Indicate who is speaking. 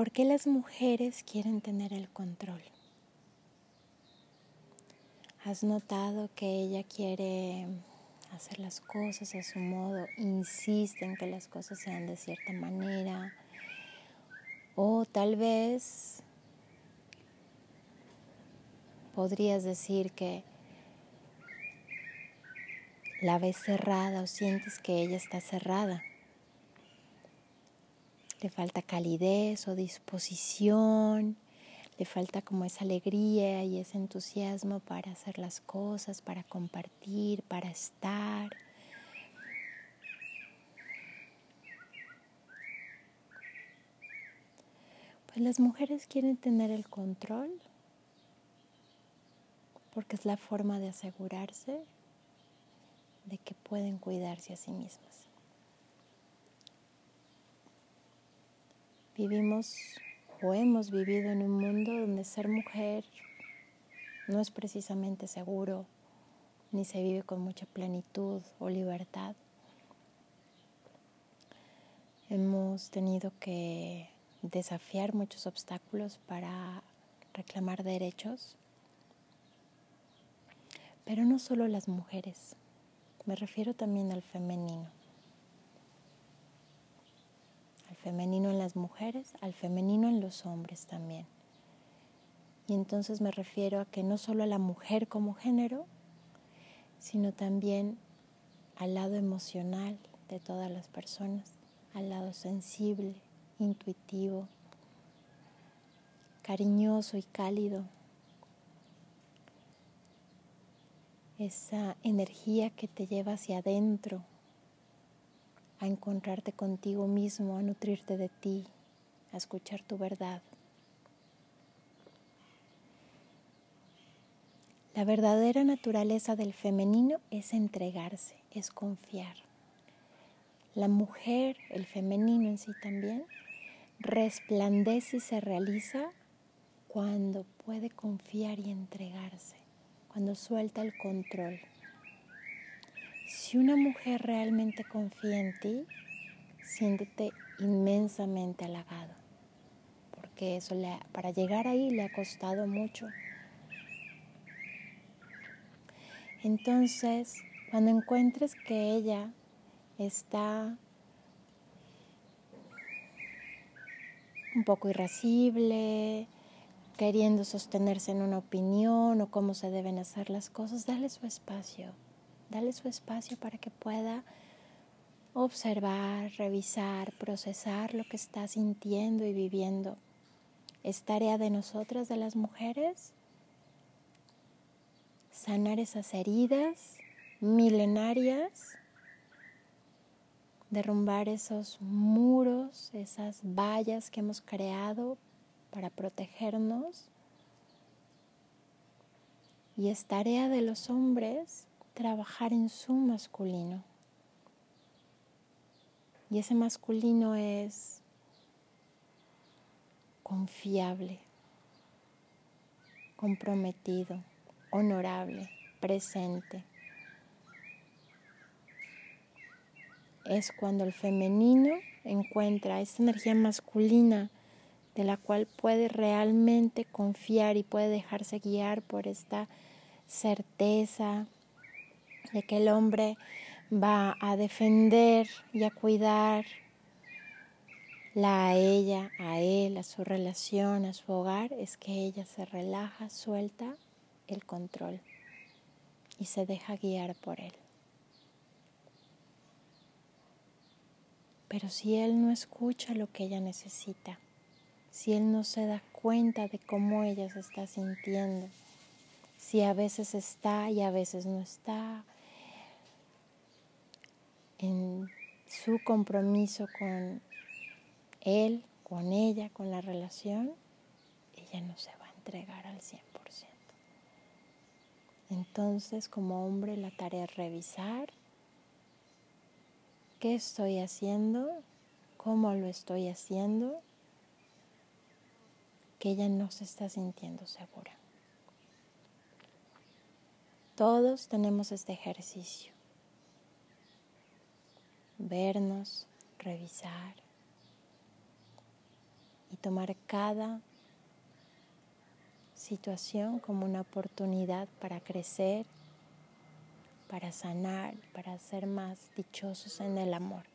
Speaker 1: ¿Por qué las mujeres quieren tener el control? ¿Has notado que ella quiere hacer las cosas a su modo, insiste en que las cosas sean de cierta manera? O tal vez podrías decir que la ves cerrada o sientes que ella está cerrada. Le falta calidez o disposición, le falta como esa alegría y ese entusiasmo para hacer las cosas, para compartir, para estar. Pues las mujeres quieren tener el control porque es la forma de asegurarse de que pueden cuidarse a sí mismas. Vivimos o hemos vivido en un mundo donde ser mujer no es precisamente seguro, ni se vive con mucha plenitud o libertad. Hemos tenido que desafiar muchos obstáculos para reclamar derechos, pero no solo las mujeres. Me refiero también al femenino. Al femenino en las mujeres, al femenino en los hombres también. Y entonces me refiero a que no solo a la mujer como género, sino también al lado emocional de todas las personas, al lado sensible, intuitivo, cariñoso y cálido esa energía que te lleva hacia adentro, a encontrarte contigo mismo, a nutrirte de ti, a escuchar tu verdad. La verdadera naturaleza del femenino es entregarse, es confiar. La mujer, el femenino en sí también, resplandece y se realiza cuando puede confiar y entregarse cuando suelta el control. Si una mujer realmente confía en ti, siéntete inmensamente halagado, porque eso para llegar ahí le ha costado mucho. Entonces, cuando encuentres que ella está un poco irascible, queriendo sostenerse en una opinión o cómo se deben hacer las cosas, dale su espacio, dale su espacio para que pueda observar, revisar, procesar lo que está sintiendo y viviendo. Es tarea de nosotras, de las mujeres, sanar esas heridas milenarias, derrumbar esos muros, esas vallas que hemos creado para protegernos. Y es tarea de los hombres trabajar en su masculino. Y ese masculino es confiable, comprometido, honorable, presente. Es cuando el femenino encuentra esta energía masculina de la cual puede realmente confiar y puede dejarse guiar por esta certeza de que el hombre va a defender y a cuidar a ella, a él, a su relación, a su hogar, es que ella se relaja, suelta el control y se deja guiar por él. Pero si él no escucha lo que ella necesita, si él no se da cuenta de cómo ella se está sintiendo, si a veces está y a veces no está, en su compromiso con él, con ella, con la relación, ella no se va a entregar al 100%. Entonces, como hombre, la tarea es revisar qué estoy haciendo, cómo lo estoy haciendo que ella no se está sintiendo segura. Todos tenemos este ejercicio. Vernos, revisar y tomar cada situación como una oportunidad para crecer, para sanar, para ser más dichosos en el amor.